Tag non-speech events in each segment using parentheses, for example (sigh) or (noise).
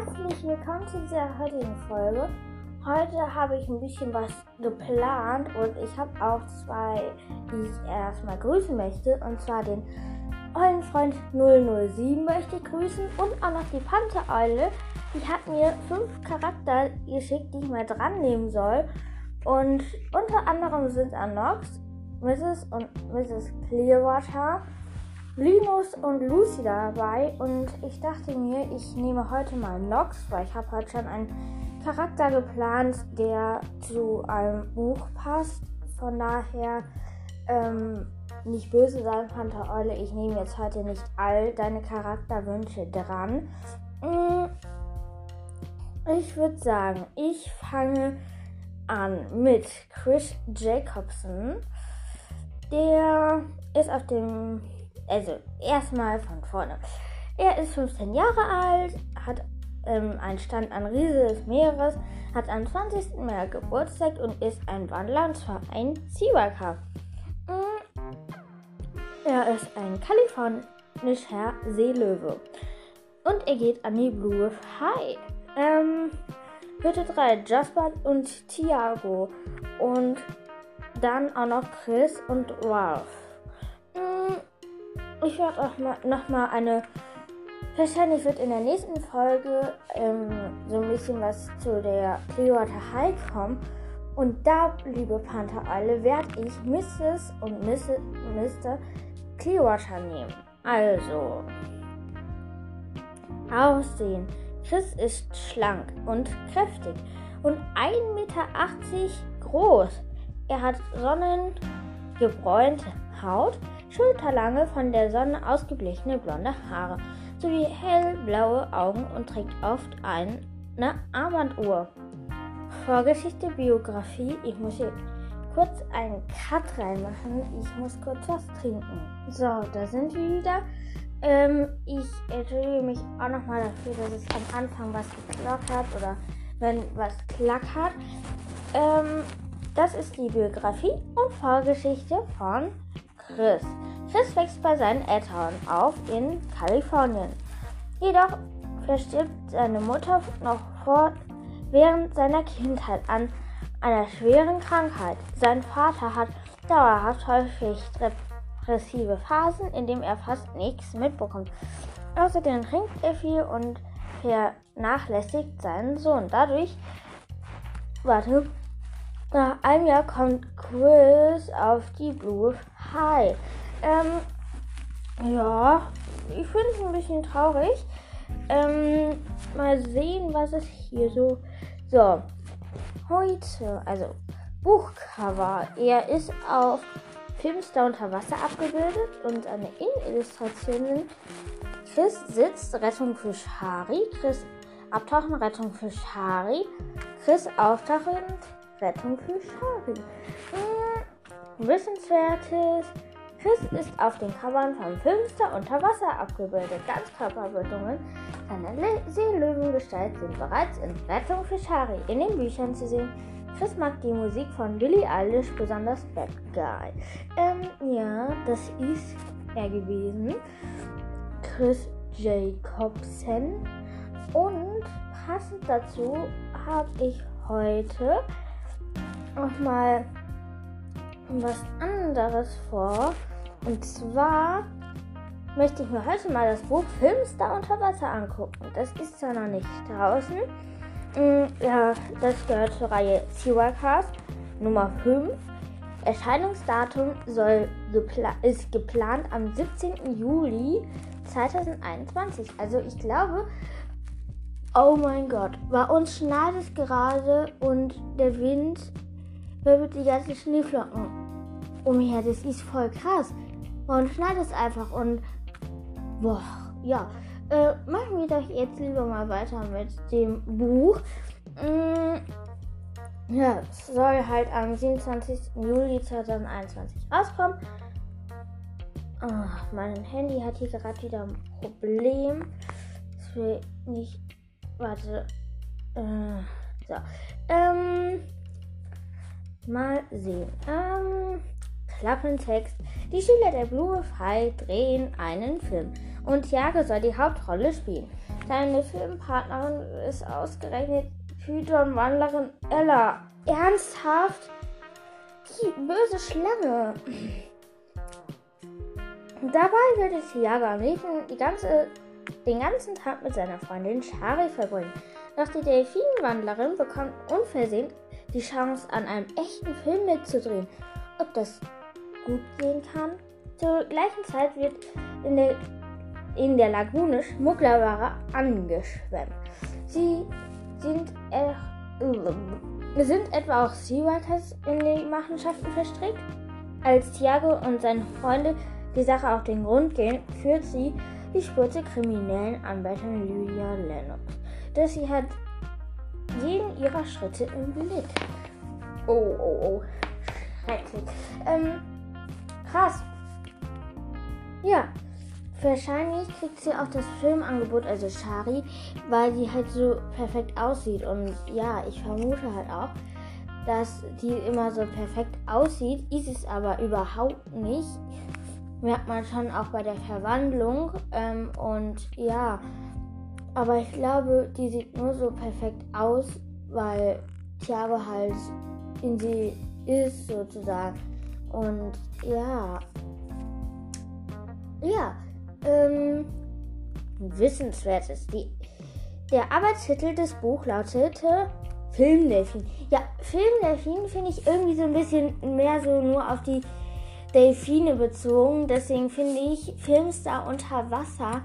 herzlich willkommen zu dieser heutigen Folge. Heute habe ich ein bisschen was geplant und ich habe auch zwei, die ich erstmal grüßen möchte. Und zwar den Eulenfreund 007 möchte ich grüßen und auch noch die Panzereule. Die hat mir fünf Charakter geschickt, die ich mal dran nehmen soll. Und unter anderem sind Anox, Mrs. und Mrs. Clearwater. Linus und Lucy dabei und ich dachte mir, ich nehme heute mal Nox, weil ich habe heute schon einen Charakter geplant, der zu einem Buch passt. Von daher ähm, nicht böse sein, Pantereule. Ich nehme jetzt heute nicht all deine Charakterwünsche dran. Mm, ich würde sagen, ich fange an mit Chris Jacobson. Der ist auf dem also, erstmal von vorne. Er ist 15 Jahre alt, hat ähm, einen Stand an Riese des Meeres, hat am 20. März Geburtstag und ist ein Wandler und zwar ein Seawalker. Mm. Er ist ein kalifornischer Seelöwe. Und er geht an die Blue High. Ähm, Bitte 3, Jasper und Thiago. Und dann auch noch Chris und Ralph. Ich werde auch mal, noch mal eine. Wahrscheinlich wird in der nächsten Folge ähm, so ein bisschen was zu der Clearwater High kommen. Und da, liebe Panther alle, werde ich Mrs. und Mr. Clearwater nehmen. Also. Aussehen. Chris ist schlank und kräftig und 1,80 Meter groß. Er hat sonnengebräunte Haut, schulterlange, von der Sonne ausgeblichene blonde Haare sowie hellblaue Augen und trägt oft eine Armbanduhr. Vorgeschichte, Biografie. Ich muss hier kurz einen Cut reinmachen. Ich muss kurz was trinken. So, da sind wir wieder. Ähm, ich entschuldige mich auch nochmal dafür, dass es am Anfang was geklockt hat oder wenn was klackert. Ähm, das ist die Biografie und Vorgeschichte von Chris. Chris wächst bei seinen Eltern auf in Kalifornien. Jedoch verstirbt seine Mutter noch vor, während seiner Kindheit an einer schweren Krankheit. Sein Vater hat dauerhaft häufig depressive Phasen, in denen er fast nichts mitbekommt. Außerdem trinkt er viel und vernachlässigt seinen Sohn. Dadurch, warte, nach einem Jahr kommt Chris auf die Blue High. Ähm, ja, ich finde es ein bisschen traurig. Ähm, mal sehen, was es hier so. So, heute, also Buchcover. Er ist auf Filmstar unter Wasser abgebildet und eine Innenillustration Chris sitzt, Rettung für Shari. Chris abtauchen, Rettung für Shari. Chris auftauchen, Rettung für Shari. Hm, Wissenswertes. Chris ist auf den Covern von Filmster unter Wasser abgebildet. Ganzkörperbildungen seiner Seelöwengestalt sind bereits in Rettung für Shari in den Büchern zu sehen. Chris mag die Musik von Billie Eilish, besonders Bad Guy. Ähm, ja, das ist er gewesen. Chris Jacobsen. Und passend dazu habe ich heute nochmal was anderes vor. Und zwar möchte ich mir heute mal das Buch Filmstar unter Wasser angucken. Das ist zwar noch nicht draußen. Mm, ja, das gehört zur Reihe Seawalkers Nummer 5. Erscheinungsdatum soll gepla ist geplant am 17. Juli 2021. Also ich glaube, oh mein Gott, bei uns schneit es gerade und der Wind wirbelt die ganzen Schneeflocken umher. Das ist voll krass. Und schneit es einfach und boah, ja. Äh, machen wir doch jetzt lieber mal weiter mit dem Buch. Mm, ja, es soll halt am 27. Juli 2021 rauskommen. Oh, mein Handy hat hier gerade wieder ein Problem. Das will nicht. Warte. Äh, so. Ähm. Mal sehen. Ähm, Klappentext. Die Schüler der Blue High drehen einen Film und Thiago soll die Hauptrolle spielen. Seine Filmpartnerin ist ausgerechnet Python-Wandlerin Ella. Ernsthaft? Die böse Schlange. Dabei würde Thiago am liebsten ganze, den ganzen Tag mit seiner Freundin Shari verbringen. Doch die Delfinwandlerin bekommt unversehens die Chance, an einem echten Film mitzudrehen. Ob das gut gehen kann? Zur gleichen Zeit wird in der, in der Lagune Schmugglerware angeschwemmt. Sie sind, äh, sind etwa auch Seawalkers in den Machenschaften verstrickt? Als Thiago und seine Freunde die Sache auf den Grund gehen, führt sie die Spur zur kriminellen Anwältin Lydia Lennox. Sie hat jeden ihrer Schritte im Blick. Oh, oh, oh. Schrecklich. Ähm, krass. Ja, wahrscheinlich kriegt sie auch das Filmangebot, also Shari, weil sie halt so perfekt aussieht. Und ja, ich vermute halt auch, dass die immer so perfekt aussieht, ist es aber überhaupt nicht. Merkt man schon auch bei der Verwandlung. Ähm, und ja, aber ich glaube, die sieht nur so perfekt aus, weil Thiago halt in sie ist sozusagen. Und ja. Ja. Ähm, wissenswertes. Die, der Arbeitstitel des Buchs lautete Filmdelfin. Ja, Filmdelfin finde ich irgendwie so ein bisschen mehr so nur auf die Delfine bezogen. Deswegen finde ich Filmstar unter Wasser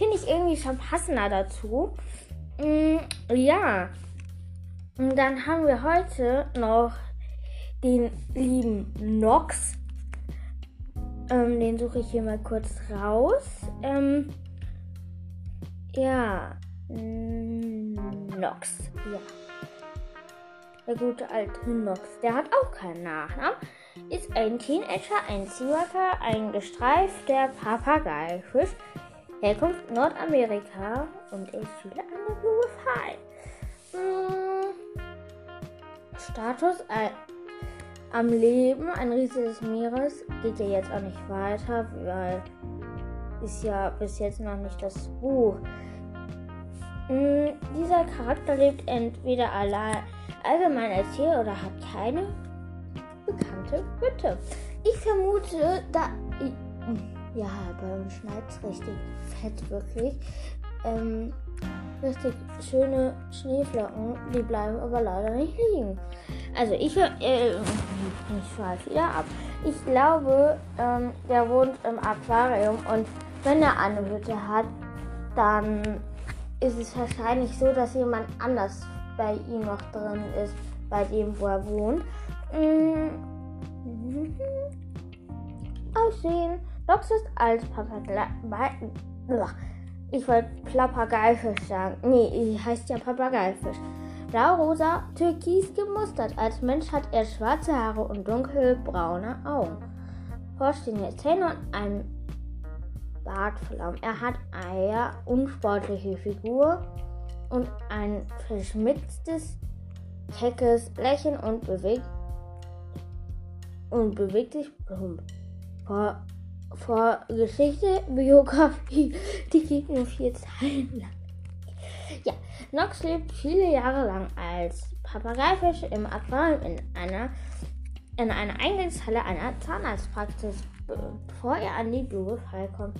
Finde ich irgendwie schon passender dazu. Mm, ja. Und dann haben wir heute noch den lieben Nox. Ähm, den suche ich hier mal kurz raus. Ähm, ja. Nox. Ja. Der gute alte Nox. Der hat auch keinen Nachnamen. Ist ein Teenager, ein Seaworker, ein gestreifter Papageifisch Herkunft Nordamerika und ist Schüler an der Blue High. Hm. Status äh, am Leben, ein Riese des Meeres, geht ja jetzt auch nicht weiter, weil ist ja bis jetzt noch nicht das Buch. Hm, dieser Charakter lebt entweder allein allgemein als Tier oder hat keine bekannte Hütte. Ich vermute, da. Ja, bei uns schneit es richtig fett, wirklich. Ähm, richtig schöne Schneeflocken, die bleiben aber leider nicht liegen. Also ich, äh, ich schweife wieder ab. Ich glaube, ähm, der wohnt im Aquarium und wenn er eine Hütte hat, dann ist es wahrscheinlich so, dass jemand anders bei ihm noch drin ist, bei dem, wo er wohnt. Mhm. Aussehen Lox ist als Papagei. Ich wollte Papageifisch sagen. Nee, heißt ja Papageifisch. Blau-rosa, türkis gemustert. Als Mensch hat er schwarze Haare und dunkelbraune Augen. Vorstehende Zähne und ein Bartflaum. Er hat eine unsportliche Figur und ein verschmitztes, keckes Lächeln und bewegt und bewegt sich plump. Vor vor Geschichte, Biografie, die geht nur vier Zeilen lang. Ja, Nox lebt viele Jahre lang als Papageifisch im Aquarium in einer, in einer Eingangshalle einer Zahnarztpraxis, bevor er an die Blue Fall kommt.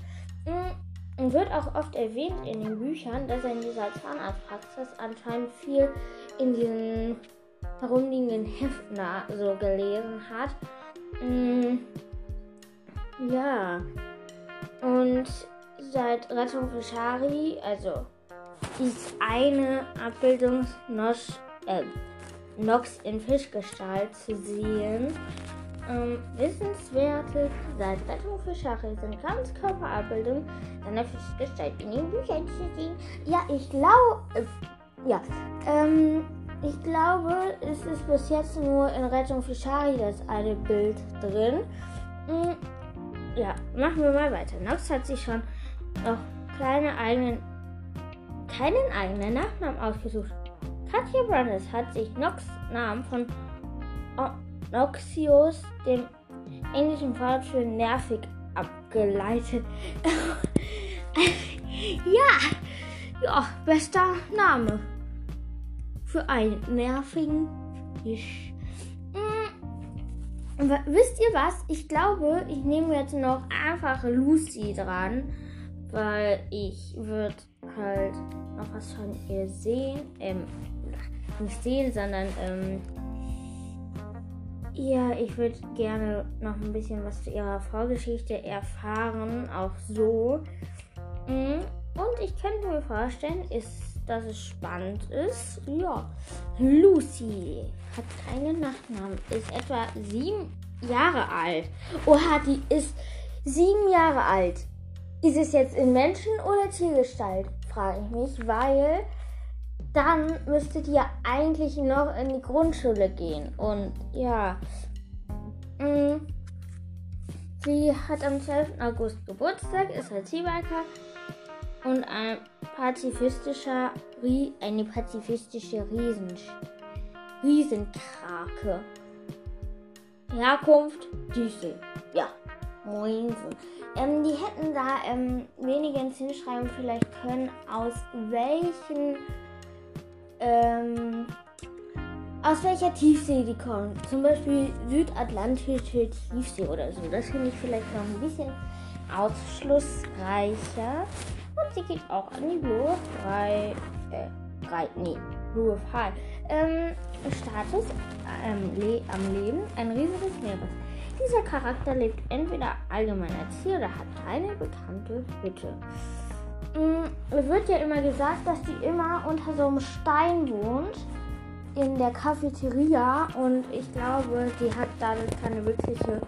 Mm, und wird auch oft erwähnt in den Büchern, dass er in dieser Zahnarztpraxis anscheinend viel in diesen herumliegenden Heften so gelesen hat. Mm, ja. Und seit Rettung für Shari, also ist eine Abbildung Nox, äh, Nox in Fischgestalt zu sehen. Ähm, wissenswerte seit Rettung für Shari sind Ganzkörperabbildungen seiner Fischgestalt in den Büchern zu sehen. Ja, ich glaube, äh, ja, ähm, ich glaube, es ist bis jetzt nur in Rettung für Shari das eine Bild drin. Mhm ja, machen wir mal weiter. Nox hat sich schon noch kleine eigenen, keinen eigenen Nachnamen ausgesucht. Katja Brandes hat sich Nox Namen von Noxius, dem englischen Wort für nervig abgeleitet. (laughs) ja, ja, bester Name für einen nervigen Fisch. Hm. Wisst ihr was? Ich glaube, ich nehme jetzt noch einfach Lucy dran, weil ich würde halt noch was von ihr sehen. Ähm, nicht sehen, sondern ähm, ja, ich würde gerne noch ein bisschen was zu ihrer Vorgeschichte erfahren, auch so. Hm. Und ich könnte mir vorstellen, ist dass es spannend ist. Ja, Lucy hat keinen Nachnamen, ist etwa sieben Jahre alt. Oha, die ist sieben Jahre alt. Ist es jetzt in Menschen- oder Tiergestalt, frage ich mich, weil dann müsstet ihr eigentlich noch in die Grundschule gehen. Und ja, mh, mm, sie hat am 12. August Geburtstag, ist halt Seebiker und ein pazifistischer, eine pazifistische Riesen, Riesenkrake. Herkunft Düssel. Ja, Moinsen. Ähm, die hätten da ähm, wenigstens hinschreiben vielleicht können, aus welchen ähm, aus welcher Tiefsee die kommen. Zum Beispiel südatlantische Tiefsee oder so. Das finde ich vielleicht noch ein bisschen ausschlussreicher. Und sie geht auch an die Blue 3, äh, 3, nee, Blue High. Ähm, Status ähm, le am Leben, ein riesiges Meeres. Dieser Charakter lebt entweder allgemein als Tier oder hat eine bekannte Hütte. Ähm, es wird ja immer gesagt, dass die immer unter so einem Stein wohnt in der Cafeteria und ich glaube, die hat dadurch keine wirkliche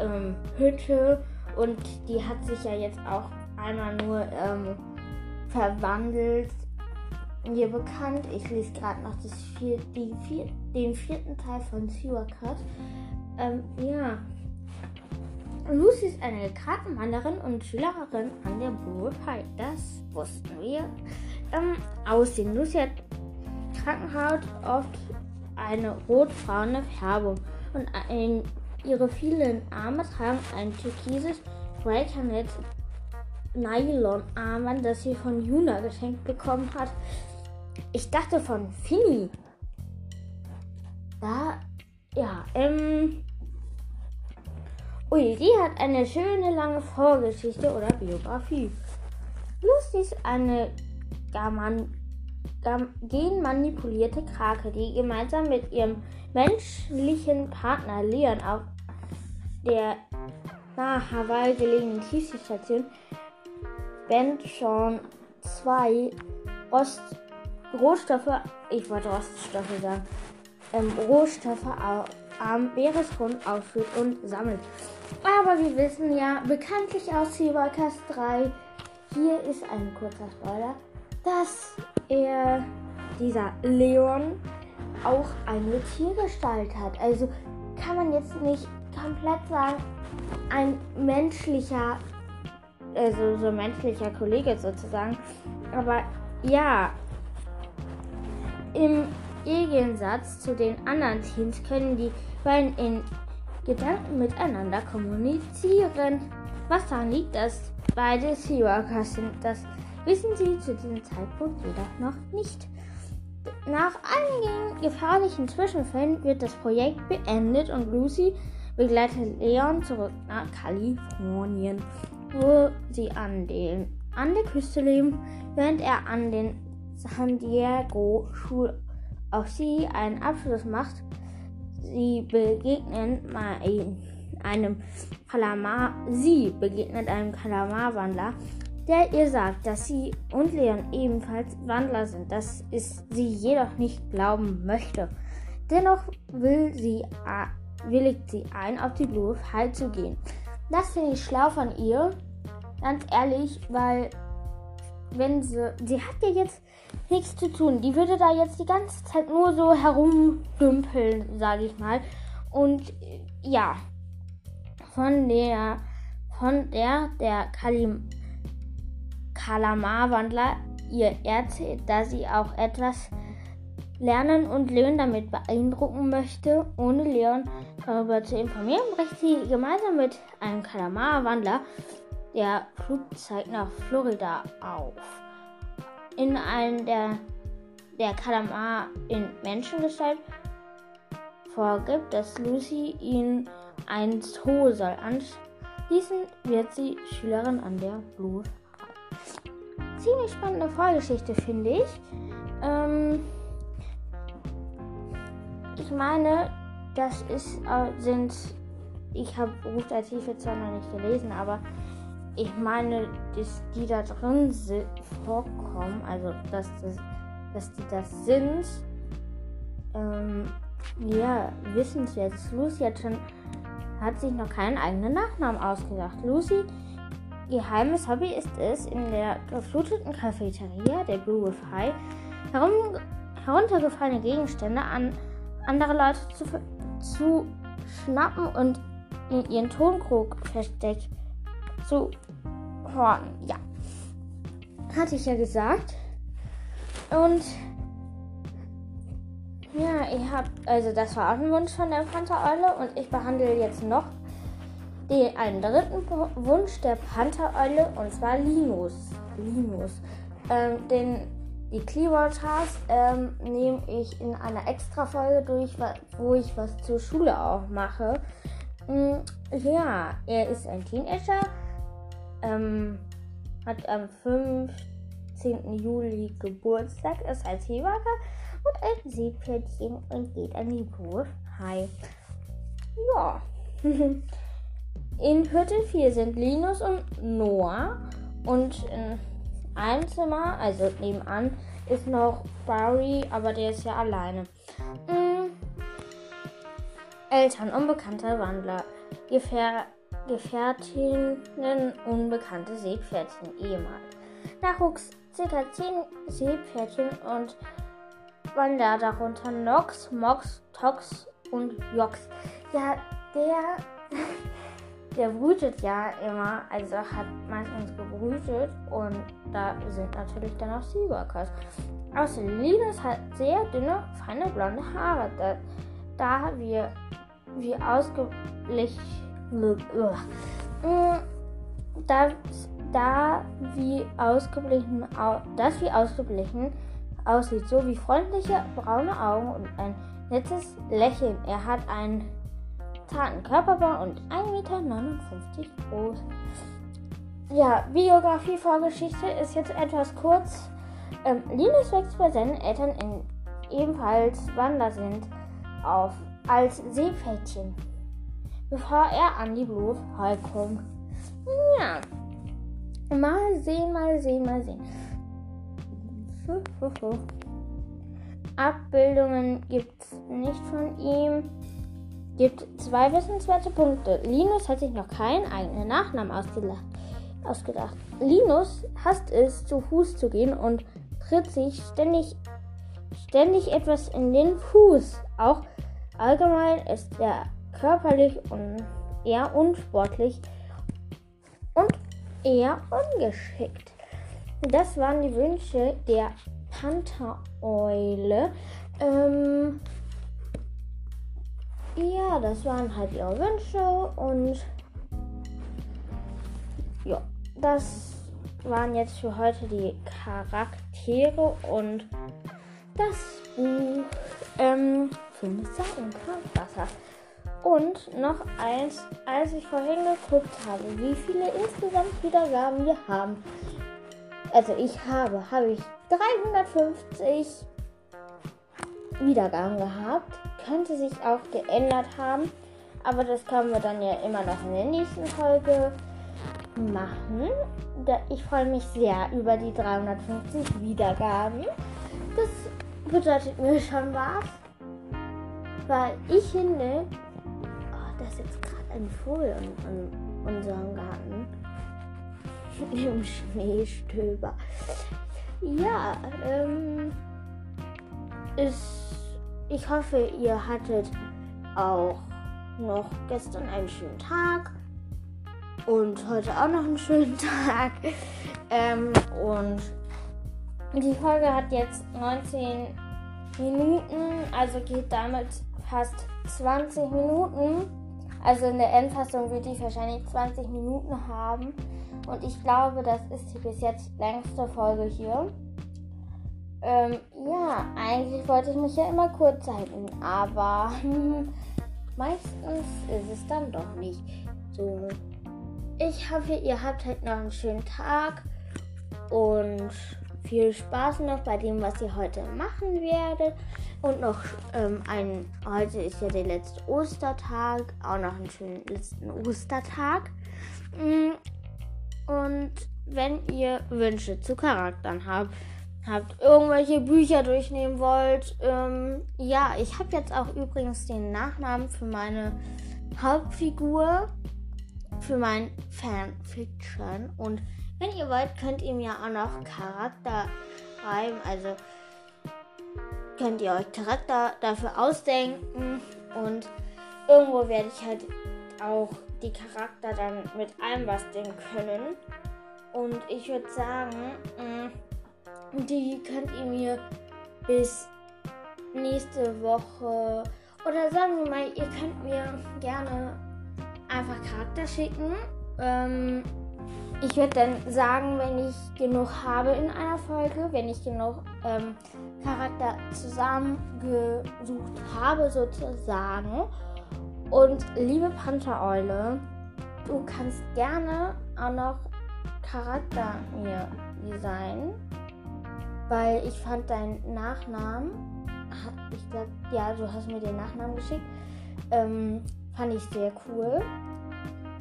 ähm, Hütte und die hat sich ja jetzt auch einmal nur ähm, verwandelt. Mir bekannt, ich lese gerade noch vier, vier, den vierten Teil von Siwakat. Ähm, ja. Lucy ist eine Krankenwanderin und Schülerin an der Blue Pie. Das wussten wir. Ähm, Aussehen. Lucy hat Krankenhaut oft eine rotbraune Färbung und ein, ihre vielen Arme tragen ein türkises Breakernetz Nylon-Armband, das sie von Juna geschenkt bekommen hat. Ich dachte von Finny. Da, ja, ähm. Ui, die hat eine schöne lange Vorgeschichte oder Biografie. Lucy ist eine Gaman, Gam, genmanipulierte Krake, die gemeinsam mit ihrem menschlichen Partner Leon auf der nahe Hawaii gelegenen Tiefseestation Benchon 2 Rost Rohstoffe, ich wollte Roststoffe sagen, ähm, Rohstoffe am Meeresgrund ausführt und sammelt. Aber wir wissen ja bekanntlich aus Cybercast 3, hier ist ein kurzer Spoiler, dass er, dieser Leon, auch eine Tiergestalt hat. Also kann man jetzt nicht komplett sagen, ein menschlicher also so menschlicher Kollege sozusagen. Aber ja, im Gegensatz zu den anderen Teams können die beiden in Gedanken miteinander kommunizieren. Was daran liegt, dass beide Seawalkers sind, das wissen sie zu diesem Zeitpunkt jedoch noch nicht. Nach einigen gefährlichen Zwischenfällen wird das Projekt beendet und Lucy begleitet Leon zurück nach Kalifornien wo sie an, den, an der Küste leben, während er an den San Diego Schul auch sie einen Abschluss macht. Sie begegnen einem Kalamar. Sie begegnet einem Kalamarwandler, der ihr sagt, dass sie und Leon ebenfalls Wandler sind, dass es sie jedoch nicht glauben möchte. Dennoch will sie, willigt sie ein, auf die Blue High zu gehen. Das finde ich schlau von ihr. Ganz ehrlich, weil wenn sie. Sie hat ja jetzt nichts zu tun. Die würde da jetzt die ganze Zeit nur so herumdümpeln, sage ich mal. Und ja. Von der. Von der der Kalim, Kalamar-Wandler ihr erzählt, dass sie auch etwas lernen und Leon damit beeindrucken möchte, ohne Leon darüber zu informieren, bricht sie gemeinsam mit einem Kalamar-Wandler der Flugzeug nach Florida auf. In einem der, der Kalamar in Menschengestalt vorgibt, dass Lucy ihn ein Zoo soll. Anschließend wird sie Schülerin an der Blue High. Ziemlich spannende Vorgeschichte, finde ich. Ähm, ich meine, das ist, äh, sind, ich habe Berufsarchive zwar noch nicht gelesen, aber ich meine, dass die da drin vorkommen, also dass, das, dass die das sind, ähm, ja, wissenswert. Lucy hat schon, hat sich noch keinen eigenen Nachnamen ausgedacht. Lucy, geheimes Hobby ist es, in der gefluteten Cafeteria der Blue High herum, heruntergefallene Gegenstände an andere Leute zu, zu schnappen und in ihren Tonkrug versteckt zu horten. Ja, hatte ich ja gesagt. Und ja, ich habe, also das war auch ein Wunsch von der Pantereule und ich behandle jetzt noch den einen dritten Wunsch der Pantereule und zwar Linus. Linus. Ähm, den die Clearwaters ähm, nehme ich in einer extra Folge durch, wo ich was zur Schule auch mache. Mm, ja, er ist ein Teenager, ähm, hat am 15. Juli Geburtstag, ist ein Seewager und ein Seepferdchen und geht an die Burg. Hi. Ja. (laughs) in Hütte 4 sind Linus und Noah und in einem Zimmer, also nebenan, ist noch Barry, aber der ist ja alleine. Mhm. Eltern, unbekannter Wandler, Gefähr Gefährtinnen, unbekannte Seepferdchen, ehemals. Nachwuchs, ca. 10 Seepferdchen und Wander, darunter Nox, Mox, Tox und Jox. Ja, der (laughs) der brütet ja immer, also hat meistens gebrütet und da sind natürlich dann auch Seawalkers. Außer Linus hat sehr dünne, feine blonde Haare, da, da wir wie ausgeglichen da, da wie ausgeblichen das wie ausgeblichen aussieht, so wie freundliche braune Augen und ein nettes Lächeln. Er hat ein zarten Körperbau und 1,59 Meter groß. Ja, Biografie, Vorgeschichte ist jetzt etwas kurz. Ähm, Linus wächst bei seinen Eltern in ebenfalls Wander sind auf als Seepferdchen, bevor er an die Blue Hall kommt. Ja, mal sehen, mal sehen, mal sehen. (laughs) Abbildungen gibt es nicht von ihm gibt zwei wissenswerte Punkte. Linus hat sich noch keinen eigenen Nachnamen ausgedacht. Linus hasst es, zu Fuß zu gehen und tritt sich ständig, ständig etwas in den Fuß. Auch allgemein ist er körperlich und eher unsportlich und eher ungeschickt. Das waren die Wünsche der Panthereule. Ähm, ja, das waren halt ihre Wünsche und ja, das waren jetzt für heute die Charaktere und das Buch ähm, Finster und Wasser. Und noch eins, als ich vorhin geguckt habe, wie viele insgesamt Wiedergaben wir haben. Also ich habe, habe ich 350 Wiedergaben gehabt. Könnte sich auch geändert haben. Aber das können wir dann ja immer noch in der nächsten Folge machen. Ich freue mich sehr über die 350 Wiedergaben. Das bedeutet mir schon was. Weil ich finde, ist jetzt gerade ein Vogel in, in unserem Garten. (laughs) Im Schneestöber. Ja, ähm, ist ich hoffe, ihr hattet auch noch gestern einen schönen Tag und heute auch noch einen schönen (laughs) Tag. Ähm, und die Folge hat jetzt 19 Minuten, also geht damit fast 20 Minuten. Also in der Endfassung wird die wahrscheinlich 20 Minuten haben. Und ich glaube, das ist die bis jetzt längste Folge hier. Ähm, ja, eigentlich wollte ich mich ja immer kurz halten, aber (laughs) meistens ist es dann doch nicht so. Ich hoffe, ihr habt halt noch einen schönen Tag und viel Spaß noch bei dem, was ihr heute machen werdet. Und noch ähm, ein, heute ist ja der letzte Ostertag, auch noch einen schönen letzten Ostertag. Mm, und wenn ihr Wünsche zu Charakteren habt, habt irgendwelche Bücher durchnehmen wollt, ähm, ja, ich habe jetzt auch übrigens den Nachnamen für meine Hauptfigur, für mein Fanfiction. Und wenn ihr wollt, könnt ihr mir auch noch Charakter schreiben. Also könnt ihr euch Charakter dafür ausdenken. Und irgendwo werde ich halt auch die Charakter dann mit allem basteln können. Und ich würde sagen, mm, die könnt ihr mir bis nächste Woche oder sagen wir mal, ihr könnt mir gerne einfach Charakter schicken. Ähm, ich würde dann sagen, wenn ich genug habe in einer Folge, wenn ich genug ähm, Charakter zusammengesucht habe, sozusagen. Und liebe Panthereule, du kannst gerne auch noch Charakter mir designen, weil ich fand deinen Nachnamen, ich glaube, ja, du hast mir den Nachnamen geschickt, ähm, fand ich sehr cool.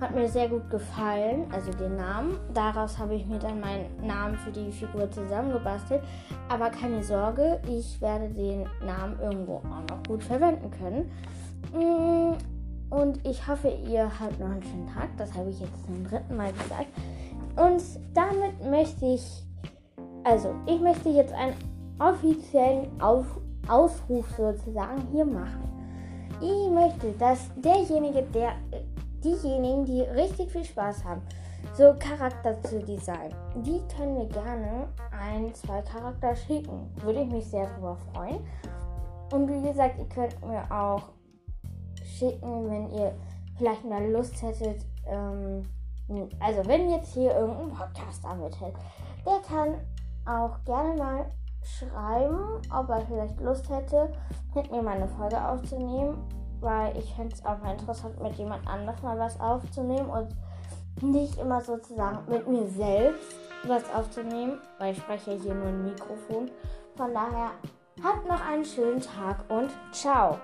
Hat mir sehr gut gefallen, also den Namen. Daraus habe ich mir dann meinen Namen für die Figur zusammengebastelt. Aber keine Sorge, ich werde den Namen irgendwo auch noch gut verwenden können. Mm, und ich hoffe, ihr habt noch einen schönen Tag. Das habe ich jetzt zum dritten Mal gesagt. Und damit möchte ich, also ich möchte jetzt einen offiziellen Auf, Ausruf sozusagen hier machen. Ich möchte, dass derjenige, der diejenigen, die richtig viel Spaß haben, so Charakter zu designen, die können mir gerne ein, zwei Charakter schicken. Würde ich mich sehr darüber freuen. Und wie gesagt, ihr könnt mir auch schicken, wenn ihr vielleicht mal Lust hättet. Ähm, also wenn jetzt hier irgendein Podcaster mithält, der kann auch gerne mal schreiben, ob er vielleicht Lust hätte, mit mir meine Folge aufzunehmen weil ich fände es auch interessant, mit jemand anders mal was aufzunehmen und nicht immer sozusagen mit mir selbst was aufzunehmen, weil ich spreche hier nur ein Mikrofon. Von daher habt noch einen schönen Tag und ciao.